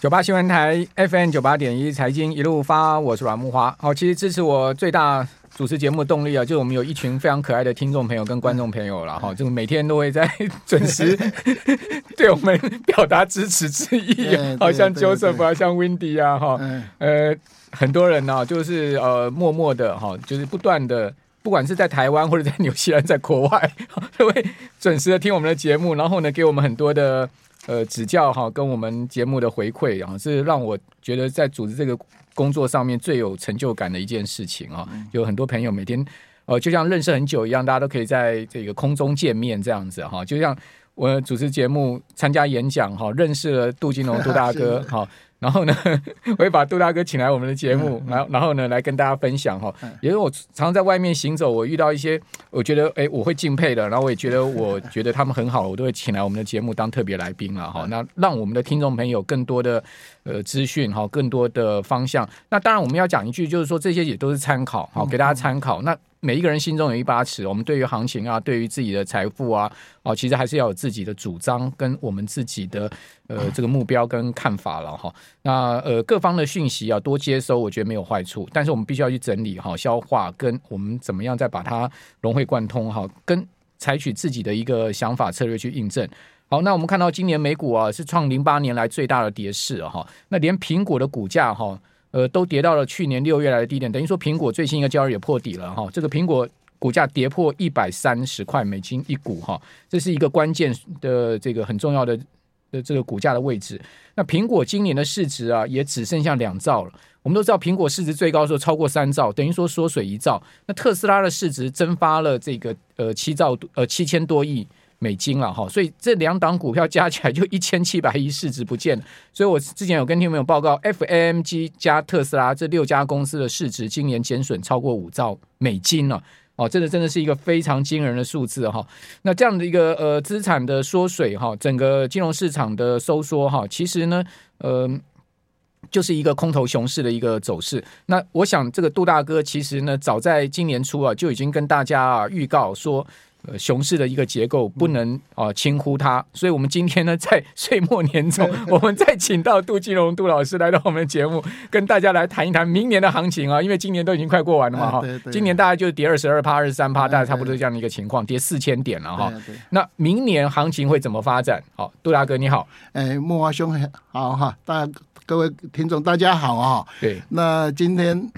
九八新闻台 FM 九八点一财经一路发，我是阮木花。好，其实支持我最大主持节目的动力啊，就是我们有一群非常可爱的听众朋友跟观众朋友了哈，就每天都会在 准时 对我们表达支持之意，好像 Joseph 啊，像 Windy 啊，哈，呃，很多人呢，就是呃，默默的哈，就是不断的，不管是在台湾或者在纽西兰，在国外，都会准时的听我们的节目，然后呢，给我们很多的。呃，指教哈，跟我们节目的回馈啊，是让我觉得在组织这个工作上面最有成就感的一件事情啊。有很多朋友每天，呃，就像认识很久一样，大家都可以在这个空中见面这样子哈。就像我主持节目、参加演讲哈，认识了杜金龙杜大哥 哈。然后呢，我会把杜大哥请来我们的节目，然后然后呢来跟大家分享哈。也是我常常在外面行走，我遇到一些我觉得哎我会敬佩的，然后我也觉得我觉得他们很好，我都会请来我们的节目当特别来宾了哈。那让我们的听众朋友更多的呃资讯哈，更多的方向。那当然我们要讲一句，就是说这些也都是参考，好给大家参考。那每一个人心中有一把尺，我们对于行情啊，对于自己的财富啊，哦，其实还是要有自己的主张跟我们自己的呃这个目标跟看法了哈。那呃各方的讯息啊多接收，我觉得没有坏处，但是我们必须要去整理哈、消化，跟我们怎么样再把它融会贯通哈，跟采取自己的一个想法策略去印证。好，那我们看到今年美股啊是创零八年来最大的跌势哈，那连苹果的股价哈。呃，都跌到了去年六月来的低点，等于说苹果最新一个交易也破底了哈。这个苹果股价跌破一百三十块美金一股哈，这是一个关键的这个很重要的的这个股价的位置。那苹果今年的市值啊，也只剩下两兆了。我们都知道，苹果市值最高的时候超过三兆，等于说缩水一兆。那特斯拉的市值蒸发了这个呃七兆呃七千多亿。美金了哈，所以这两档股票加起来就一千七百亿市值不见了。所以我之前有跟听众朋友报告，FAMG 加特斯拉这六家公司的市值今年减损超过五兆美金了。哦，这个真的是一个非常惊人的数字哈。那这样的一个呃资产的缩水哈，整个金融市场的收缩哈，其实呢，呃，就是一个空头熊市的一个走势。那我想这个杜大哥其实呢，早在今年初啊就已经跟大家啊预告说。呃，熊市的一个结构不能啊轻忽它，所以我们今天呢，在 岁末年终，我们再请到杜金龙杜老师来到我们的节目，跟大家来谈一谈明年的行情啊，因为今年都已经快过完了嘛哈，今年大概就是跌二十二趴、二十三趴，大概差不多这样的一个情况，跌四千点了哈。那明年行情会怎么发展？好，杜大哥你好，哎，木华兄好哈，大各位听众大家好啊。对，那今天。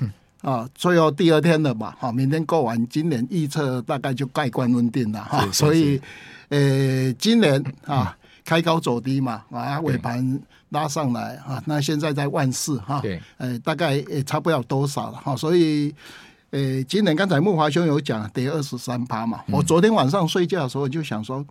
啊，最后第二天了嘛，哈，明天过完，今年预测大概就盖棺论定了哈，所以，呃，今年啊，开高走低嘛，啊，尾盘拉上来啊，那现在在万四哈，对，呃，大概也差不了多少了哈，所以，呃，今年刚才木华兄有讲跌二十三趴嘛，我昨天晚上睡觉的时候就想说，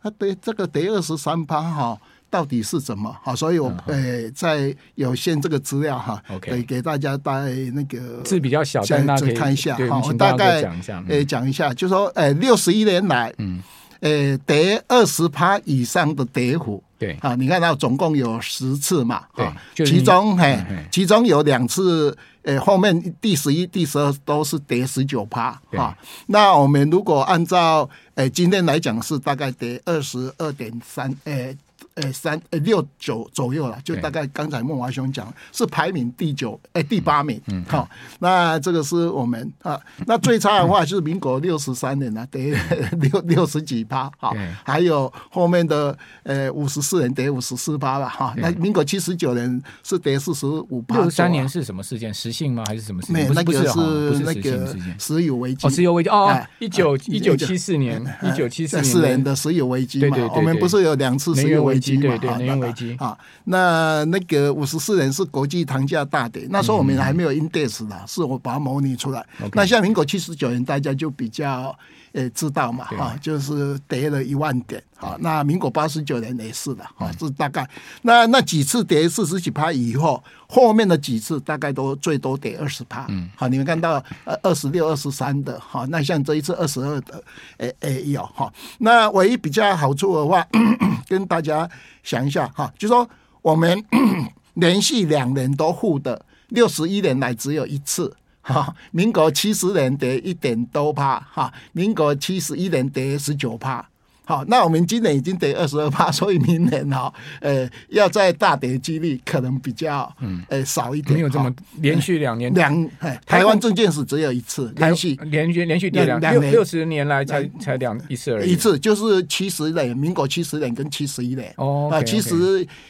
啊，对，这个跌二十三趴哈。到底是怎么？好，所以我呃在有限这个资料哈，可以给大家带那个字比较小，再看一下哈。我大概讲一下，呃，讲一下，就说呃六十一年来，嗯，呃跌二十趴以上的跌幅，对啊，你看到总共有十次嘛，对，其中嘿，其中有两次，呃后面第十一、第十二都是跌十九趴啊。那我们如果按照呃今天来讲是大概跌二十二点三，呃。呃，三呃六九左右了，就大概刚才孟华兄讲是排名第九，哎第八名，嗯，好，那这个是我们啊，那最差的话就是民国六十三年了，跌六六十几趴，哈，还有后面的呃五十四年得五十四趴了，哈，那民国七十九年是得四十五趴。六十三年是什么事件？实性吗？还是什么事件？没，那个是那个石油危机。哦，石油危机哦，一九一九七四年，一九七四年的石油危机嘛，我们不是有两次石油危机。对对，能源危机。啊，那那个五十四年是国际糖价大跌，那时候我们还没有 index 的，是我把它模拟出来。那像民国七十九年，大家就比较呃知道嘛，啊，就是跌了一万点啊。那民国八十九年也是的啊，是大概那那几次跌四十几趴以后，后面的几次大概都最多跌二十趴。嗯，好，你们看到呃二十六、二十三的哈，那像这一次二十二的，诶诶有哈。那唯一比较好处的话，跟大家。想一下哈，就说我们 连续两年都负的，六十一年来只有一次哈。民国七十年得一点多趴哈，民国七十一年得十九趴好，那我们今年已经跌二十二趴，所以明年哈，呃，要再大跌的几率可能比较，嗯，呃，少一点。没有这么连续两年两，台湾证券史只有一次连续连续连续跌两六六十年来才才两一次而已。一次就是七十年，民国七十年跟七十一年。哦，啊，七十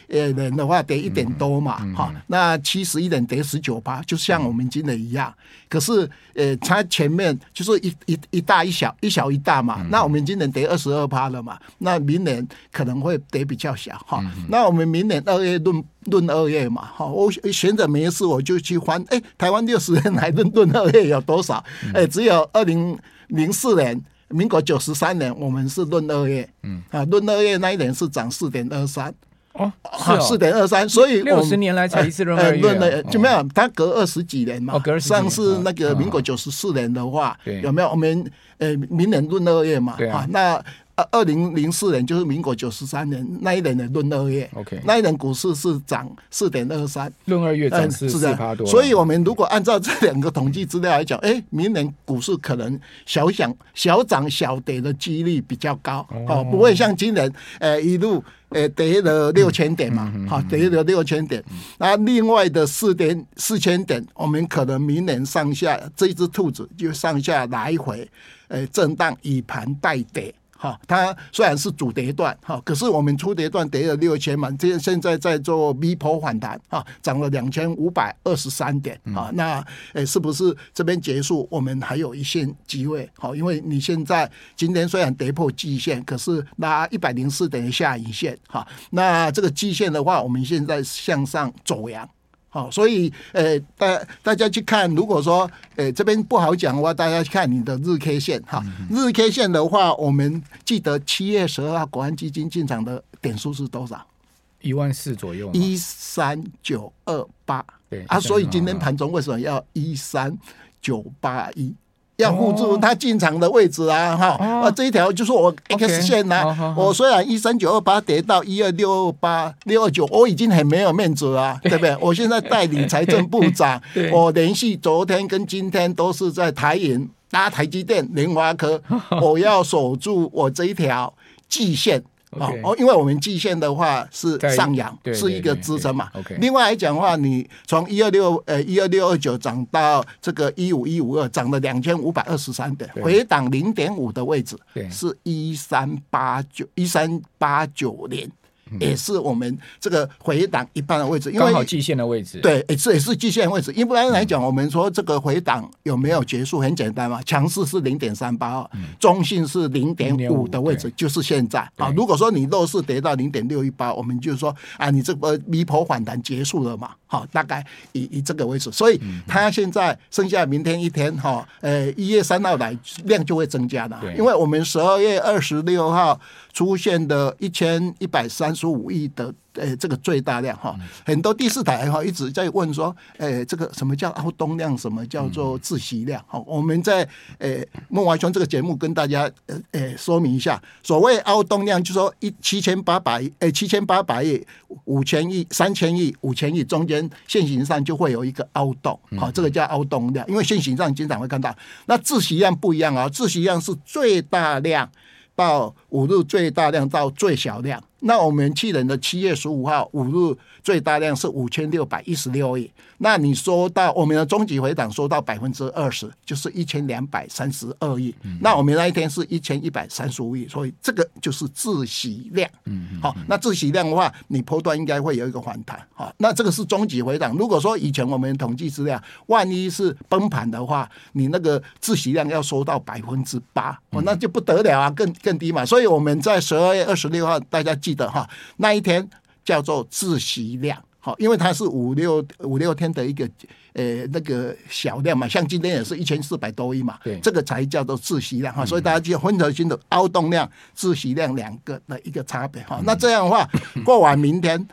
呃年的话跌一点多嘛，哈，那七十一年跌十九趴，就像我们今年一样。可是，呃，它前面就是一一一大一小一小一大嘛，那我们今年跌二十二趴。了嘛？那明年可能会跌比较小哈。嗯、那我们明年二月论论二月嘛哈。我闲着没事我就去翻，哎，台湾六十年来论论二月有多少？哎，只有二零零四年，民国九十三年，我们是论二月。嗯啊，论二月那一年是涨四点二三。哦，四点二三，所以六十年来才一次论二月。论的就没有，它隔二十几年嘛。哦，隔。上次那个民国九十四年的话，有没有？我们呃，明年论二月嘛。对啊。那二零零四年就是民国九十三年那一年的闰二月，OK，那一年股市是涨四点二三，闰二月涨四四趴多。所以我们如果按照这两个统计资料来讲，哎，明年股市可能小涨小涨小跌的几率比较高，哦，不会像今年，呃，一路呃跌了六千点嘛，好，跌了六千点，那另外的四点四千点，我们可能明年上下这一只兔子就上下来回，呃，震荡以盘带跌。哈，它虽然是主跌段，哈，可是我们初跌段跌了六千嘛，这现在在做 V 波反弹，哈，涨了两千五百二十三点，啊，那诶，是不是这边结束？我们还有一线机会，好，因为你现在今天虽然跌破季线，可是拉一百零四等于下影线，哈，那这个季线的话，我们现在向上走阳。好，所以，呃，大大家去看，如果说，呃，这边不好讲的话，大家去看你的日 K 线，哈，日 K 线的话，我们记得七月十二号国安基金进场的点数是多少？一万四左右，一三九二八，对啊，所以今天盘中为什么要一三九八一？要护住他进场的位置啊，哈、哦，啊，这一条就是我 X 线呐、啊。Okay, 我虽然一三九二八跌到一二六二八六二九，我已经很没有面子了、啊，对。不对？我现在代理财政部长，我连续昨天跟今天都是在台银搭台积电、联华科，我要守住我这一条季线。哦哦，因为我们季线的话是上扬，是一个支撑嘛。另外来讲的话，你从一二六呃一二六二九涨到这个一五一五二，涨了两千五百二十三点，回档零点五的位置是一三八九一三八九零。也是我们这个回档一半的位置，因为刚好季线的位置。对，也是也是季线位置。一般来讲，我们说这个回档有没有结束？很简单嘛，强势是零点三八二，中性是零点五的位置，就是现在啊。如果说你弱势跌到零点六一八，我们就是说啊，你这个逼迫反弹结束了嘛？好，大概以以这个为主。所以它现在剩下明天一天哈，呃，一月三号来量就会增加的，因为我们十二月二十六号出现的一千一百三十五亿的。呃，这个最大量哈，很多第四台哈一直在问说，呃，这个什么叫凹动量，什么叫做窒息量？哈，我们在呃孟华兄这个节目跟大家呃呃说明一下，所谓凹动量，就是说一七千八百亿，呃七千八百亿、五千亿、三千亿、五千亿中间线型上就会有一个凹洞，好，这个叫凹动量，因为线型上经常会看到。那窒息量不一样啊，窒息量是最大量到五日最大量到最小量。那我们去年的七月十五号五日最大量是五千六百一十六亿，那你说到我们的终极回档说到百分之二十，就是一千两百三十二亿。那我们那一天是一千一百三十五亿，所以这个就是自息量。嗯，好，那自息量的话，你波段应该会有一个反弹。好，那这个是终极回档。如果说以前我们统计资料，万一是崩盘的话，你那个自息量要收到百分之八，哦，那就不得了啊，更更低嘛。所以我们在十二月二十六号，大家。记得哈，那一天叫做自习量，好，因为它是五六五六天的一个呃那个小量嘛，像今天也是一千四百多亿嘛，对，这个才叫做自习量哈，所以大家就分得清楚凹动量、自习量两个的一个差别哈。那这样的话，过完明天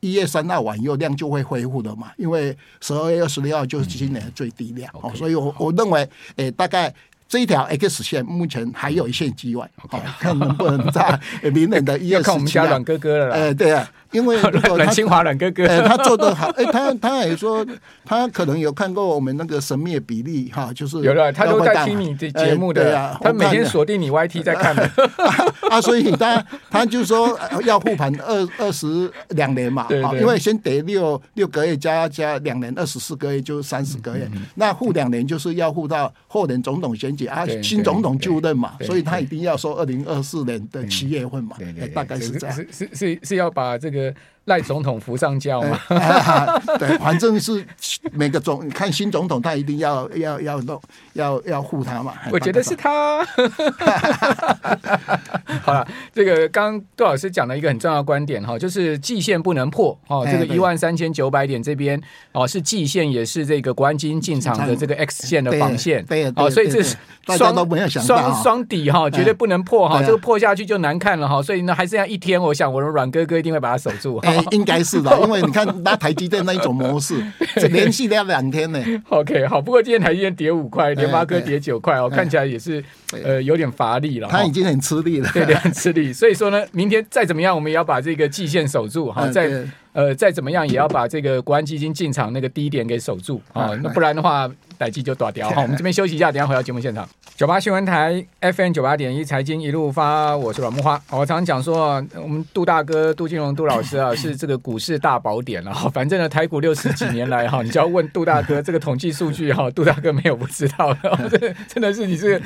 一月三号晚又量就会恢复了嘛，因为十二月二十六号就是今年的最低量，哦，所以我我认为，诶，大概。这一条 X 线目前还有一线机会，好 Okay. 看能不能在明年的 一月十七号。要看我们家软哥哥了。哎、呃，对啊，因为 如果阮清华阮哥哥，哎他做的好，哎，他他也说他可能有看过我们那个神秘比例哈，就是有了，他都在听你的节目的，他每天锁定你 YT 在看的。啊，所以他他就说要护盘二二十两年嘛，啊，因为先得六六个月加加两年，二十四个月就三十个月，那护两年就是要护到后年总统选举啊，新总统就任嘛，所以他一定要说二零二四年的七月份嘛，大概是这样，是是是是要把这个。äh, 赖总统扶上轿嘛？对，反正是每个总看新总统，他一定要要要弄，要要护他嘛。我觉得是他。好了，这个刚刚杜老师讲了一个很重要的观点哈，就是季线不能破哦。这个一万三千九百点这边哦是季线，也是这个国安基金进场的这个 X 线的防线。对，哦，所以这是双双双底哈，绝对不能破哈。这个破下去就难看了哈。所以呢，还剩下一天，我想我的阮哥哥一定会把它守住。应该是的，因为你看拉台积电那一种模式，连续要两天呢。OK，好，不过今天台积电跌五块，联发科跌九块哦，看起来也是呃有点乏力了。他已经很吃力了，对对，很吃力。所以说呢，明天再怎么样，我们也要把这个季线守住哈，再呃再怎么样，也要把这个国安基金进场那个低点给守住啊，那不然的话。待机就断掉，好，我们这边休息一下，等下回到节目现场。九八新闻台 FM 九八点一财经一路发，我是阮木花。我常常讲说，我们杜大哥杜金龙杜老师啊，是这个股市大宝典了。哈，反正呢，台股六十几年来哈，你就要问杜大哥这个统计数据哈，杜大哥没有不知道的。真的真的是你是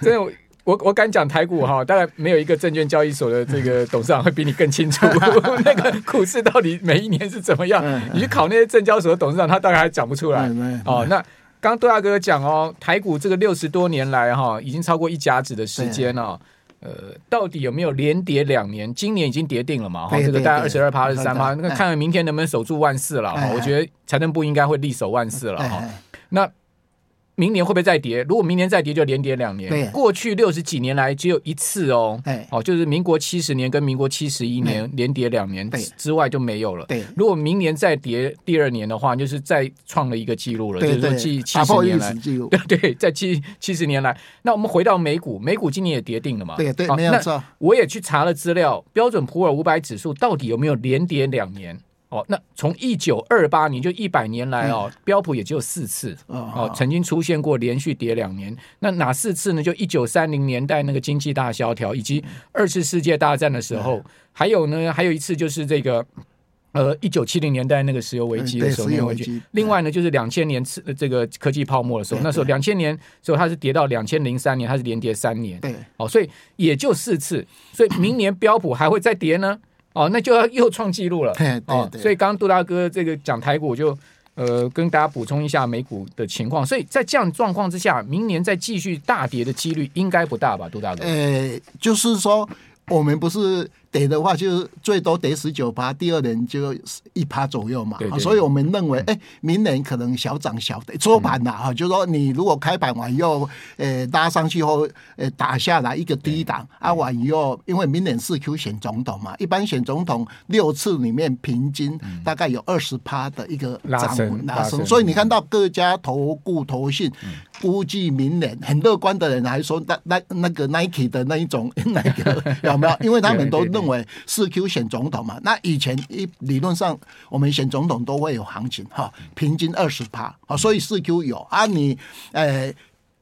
真的。我我敢讲台股哈，大概没有一个证券交易所的这个董事长会比你更清楚那个股市到底每一年是怎么样。你去考那些证交所的董事长，他大概还讲不出来。哦，那。刚刚杜大哥讲哦，台股这个六十多年来哈，已经超过一甲子的时间了。呃，到底有没有连跌两年？今年已经跌定了嘛？哈，这个大概二十二趴、二十三趴，那看看明天能不能守住万四了哈。我觉得财政部应该会力守万四了哈。那。明年会不会再跌？如果明年再跌，就连跌两年。对，过去六十几年来只有一次哦。对，哦，就是民国七十年跟民国七十一年连跌两年之外就没有了。对，如果明年再跌第二年的话，就是再创了一个记录了，就是说七七十年来。对 对，在七七十年来，那我们回到美股，美股今年也跌定了嘛？对对，没有错。我也去查了资料，标准普尔五百指数到底有没有连跌两年？哦，那从一九二八年就一百年来哦，嗯、标普也只有四次哦，哦，曾经出现过连续跌两年。那哪四次呢？就一九三零年代那个经济大萧条，以及二次世界大战的时候，嗯、还有呢，还有一次就是这个呃一九七零年代那个石油危机的时候，石油危机。另外呢，就是两千年次这个科技泡沫的时候，那时候两千年时候它是跌到两千零三年，它是连跌三年。对，哦，所以也就四次，所以明年标普还会再跌呢？哦，那就要又创纪录了。哦，所以刚刚杜大哥这个讲台股，我就呃跟大家补充一下美股的情况。所以在这样状况之下，明年再继续大跌的几率应该不大吧？杜大哥？呃，就是说我们不是。跌的话就是最多得十九趴，第二年就一趴左右嘛，对对。对，所以我们认为，哎、欸，明年可能小涨小跌，收盘了哈，就是说你如果开盘完以后，呃，拉上去后，呃，打下来一个低档，啊完以后，因为明年四 Q 选总统嘛，一般选总统六次里面平均大概有二十趴的一个涨幅拉升，所以你看到各家投顾投信估计明年很乐观的人还说那那那个 Nike 的那一种 那个 有没有？因为他们都认为。四 Q 选总统嘛，那以前一理论上我们选总统都会有行情哈，平均二十趴啊，所以四 Q 有啊你，你呃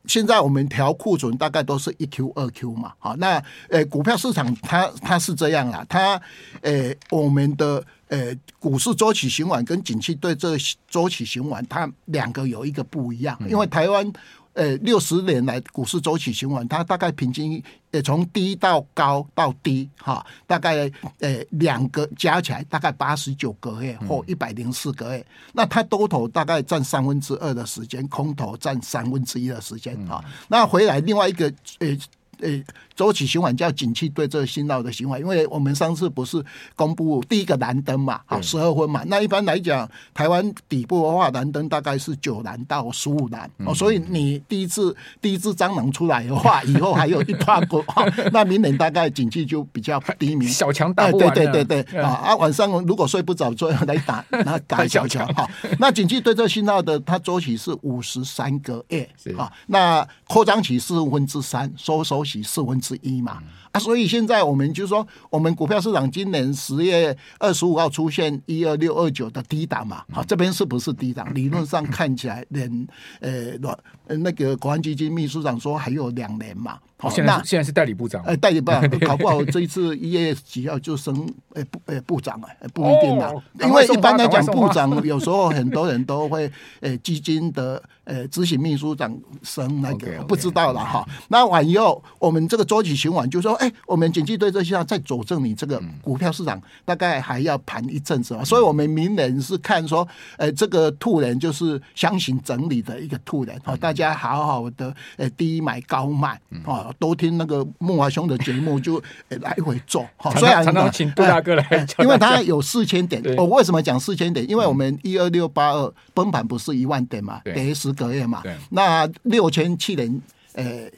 现在我们调库存大概都是一 Q 二 Q 嘛，好那呃股票市场它它是这样啦，它呃我们的呃股市周期循环跟景气对这周期循环，它两个有一个不一样，因为台湾。呃，六十年来股市周期循环，它大概平均呃从低到高到低哈，大概呃两个加起来大概八十九个月或一百零四个月，嗯、那它多头大概占三分之二的时间，空头占三分之一的时间啊，嗯、那回来另外一个呃。诶，周期循环叫景气对这信号的循环，因为我们上次不是公布第一个蓝灯嘛，好十二分嘛，那一般来讲，台湾底部的话蓝灯大概是九蓝到十五蓝，哦，所以你第一次第一次蟑螂出来的话，以后还有一大股，那明年大概景气就比较低迷，小强打不完，对对对对，啊啊，晚上如果睡不着，就来打 那打小强，哦，那景气对这信号的它周期是五十三个月，啊，那扩张起四分之三，收缩起。四分之一嘛，啊，所以现在我们就说，我们股票市场今年十月二十五号出现一二六二九的低档嘛，好，这边是不是低档？理论上看起来连呃那个国安基金秘书长说还有两年嘛。好，现在现在是代理部长，哎，代理部长 搞不好这一次一月几号就升，哎部哎部长哎，不一定啦，因为一般来讲部长 有时候很多人都会，哎基金的呃执行秘书长升那个不知道了哈。那晚以后，我们这个周期循环就说，哎，我们经济对这些再佐证你这个股票市场大概还要盘一阵子嘛，所以我们明年是看说，哎这个兔年就是箱型整理的一个兔年，好，大家好好的呃低买高卖啊。多听那个慕驊兄的节目，就来回做。好，虽然常常请杜大哥来，因为他有四千点。我为什么讲四千点？因为我们一二六八二崩盘不是一万点嘛，跌十个月嘛。那六千七年，呃，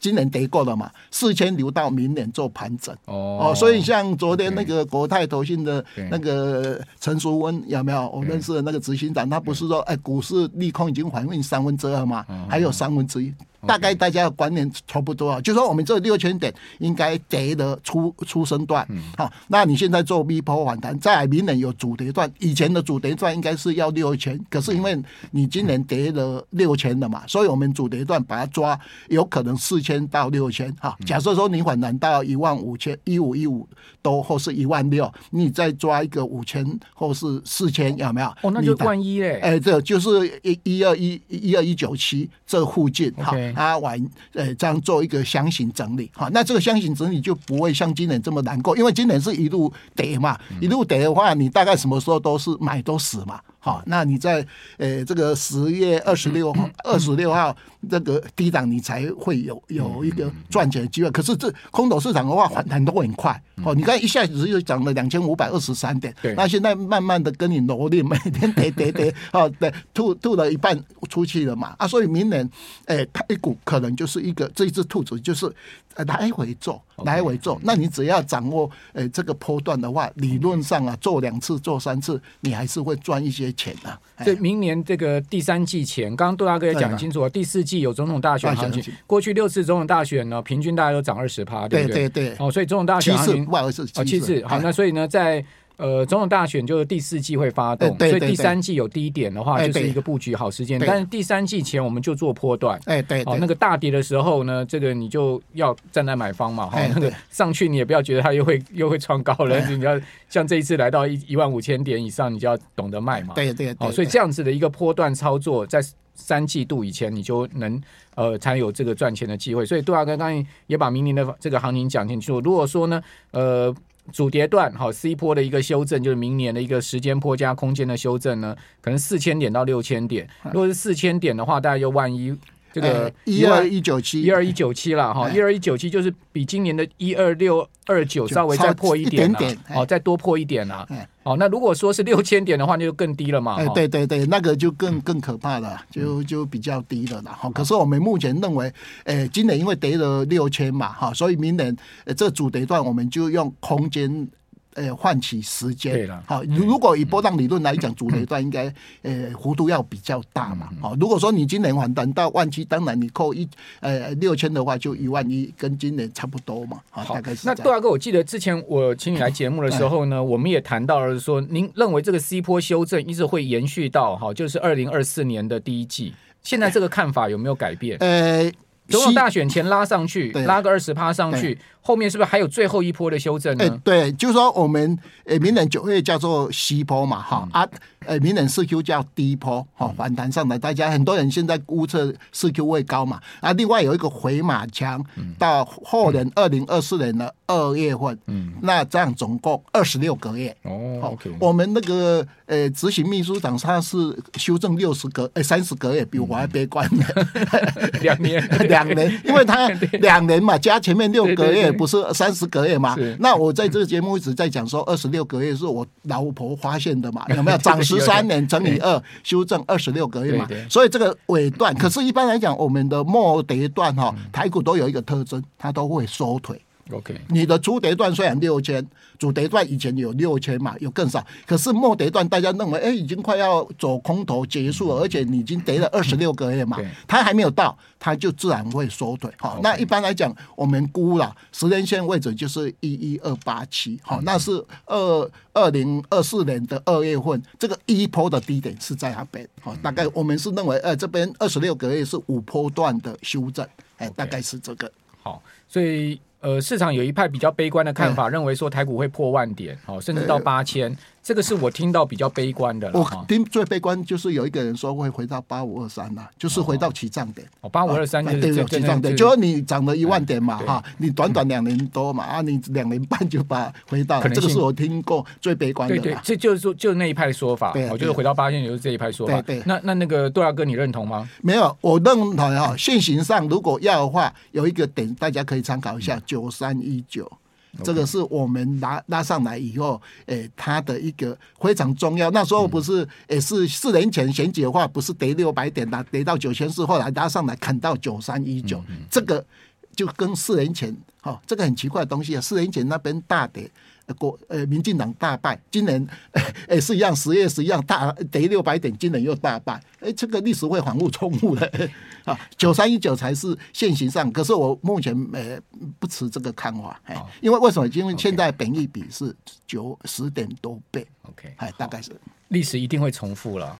今年跌过了嘛，四千留到明年做盘整。哦，所以像昨天那个国泰投信的那个陈淑温有没有？我认识的那个执行长，他不是说，哎，股市利空已经反映三分之二嘛，还有三分之一。大概大家的观念差不多啊，就说我们这六千点应该跌的出出生段，好，那你现在做 V 波反弹，在明年有主跌段，以前的主跌段应该是要六千，可是因为你今年跌了六千了嘛，所以我们主跌段把它抓，有可能四千到六千，哈，假设说你反弹到一万五千一五一五多或是一万六，你再抓一个五千或是四千，有没有？哦，那就万一嘞，哎，这就是一一二一一二一九七这附近，哈。啊玩呃，这样做一个箱型整理，好，那这个箱型整理就不会像今年这么难过，因为今年是一路跌嘛，一路跌的话，你大概什么时候都是买都死嘛。好，那你在呃这个十月二十六号，二十六号这个低档，你才会有有一个赚钱的机会。可是这空头市场的话，反弹都会很快。哦，你看一下子又涨了两千五百二十三点，那现在慢慢的跟你罗列，每天跌跌跌，哦，对，吐吐了一半出去了嘛。啊，所以明年，哎，台股可能就是一个这一只兔子，就是来回做，来回做。那你只要掌握呃这个波段的话，理论上啊，做两次、做三次，你还是会赚一些。钱啊！所以明年这个第三季前，刚刚杜大哥也讲清楚了，第四季有总统大选行情。过去六次总统大选呢，平均大家都涨二十趴，对不对？对对。哦，所以总统大选行情不好意思，哦，七次。好，那所以呢，在呃，总统大选就是第四季会发动，所以第三季有低点的话，就是一个布局好时间。但是第三季前我们就做波段，哎对，哦，那个大跌的时候呢，这个你就要站在买方嘛，哈，那个上去你也不要觉得它又会 又会创高了，你要像这一次来到一一万五千点以上，你就要懂得卖嘛，对对，哦，所以这样子的一个波段操作，在三季度以前你就能呃才有这个赚钱的机会。所以杜大哥刚才也把明年的这个行情讲清楚。如果说呢，呃。主跌段好，C 波的一个修正，就是明年的一个时间波加空间的修正呢，可能四千点到六千点。如果是四千点的话，大概就万一这个一二一九七一二一九七了哈，一二一九七就是比今年的一二六二九稍微再破一点点，哦，再多破一点啦。哦，那如果说是六千点的话，那就更低了嘛。哎，对对对，那个就更更可怕了，就就比较低了啦。好，可是我们目前认为，哎，今年因为跌了六千嘛，哈，所以明年这主跌段我们就用空间。呃，换起时间。对了，好，如果以波浪理论来讲，主雷段应该呃幅度要比较大嘛。好，如果说你今年还等到万七，当然你扣一呃六千的话，就一万一，跟今年差不多嘛。好，大概是。那杜大哥，我记得之前我请你来节目的时候呢，我们也谈到了说，您认为这个 C 波修正一直会延续到哈，就是二零二四年的第一季。现在这个看法有没有改变？呃。总统大选前拉上去，拉个二十趴上去，后面是不是还有最后一波的修正呢？欸、对，就是说我们呃，明年九月叫做西坡嘛，哈、嗯、啊，呃，明年四 Q 叫低坡，哈，反弹上来，大家很多人现在估测四 Q 位高嘛，啊，另外有一个回马枪，到后年二零二四年的二月份，嗯，那这样总共二十六个月，哦，OK，我们那个呃执行秘书长他是修正六十个，呃三十个月，比我还悲观的，两年。两年，因为他两年嘛，加前面六个月 不是三十个月嘛？那我在这个节目一直在讲说，二十六个月是我老婆发现的嘛？有没有涨十三年乘以二，修正二十六个月嘛？所以这个尾段，可是一般来讲，我们的末跌段哈，台股都有一个特征，它都会缩腿。OK，你的初跌段虽然六千，主跌段以前有六千嘛，有更少，可是末跌段大家认为，哎，已经快要走空头结束了，而且你已经跌了二十六个月嘛，它还没有到，它就自然会缩腿。好，那一般来讲，我们估了十年线位置就是一一二八七，好，那是二二零二四年的二月份，这个一波的低点是在那边，好，大概我们是认为，呃，这边二十六个月是五波段的修正，哎，大概是这个。好，所以。呃，市场有一派比较悲观的看法，嗯、认为说台股会破万点，哦，甚至到八千。这个是我听到比较悲观的。我听最悲观就是有一个人说会回到八五二三呐，就是回到起涨点。哦，八五二三就是起涨点，就说你涨了一万点嘛，哈，你短短两年多嘛，啊，你两年半就把回到。这个是我听过最悲观的。对对，这就是说，就那一派说法。我觉得回到八千，就是这一派说法。对对。那那那个杜大哥，你认同吗？没有，我认同哈。现行上如果要的话，有一个点大家可以参考一下，九三一九。这个是我们拉拉上来以后，诶，它的一个非常重要。那时候不是，也是四年前选举的话，不是跌六百点的，跌到九千四，后来拉上来砍到九三一九，这个就跟四年前，哈，这个很奇怪的东西啊，四年前那边大跌。国呃，民进党大败，今年也是一样，十月是一样大跌六百点，今年又大败，哎，这个历史会反复重复的啊。九三一九才是现行上，可是我目前呃不持这个看法，哎，因为为什么？因为现在本益比是九十点多倍，OK，哎，大概是。历史一定会重复了，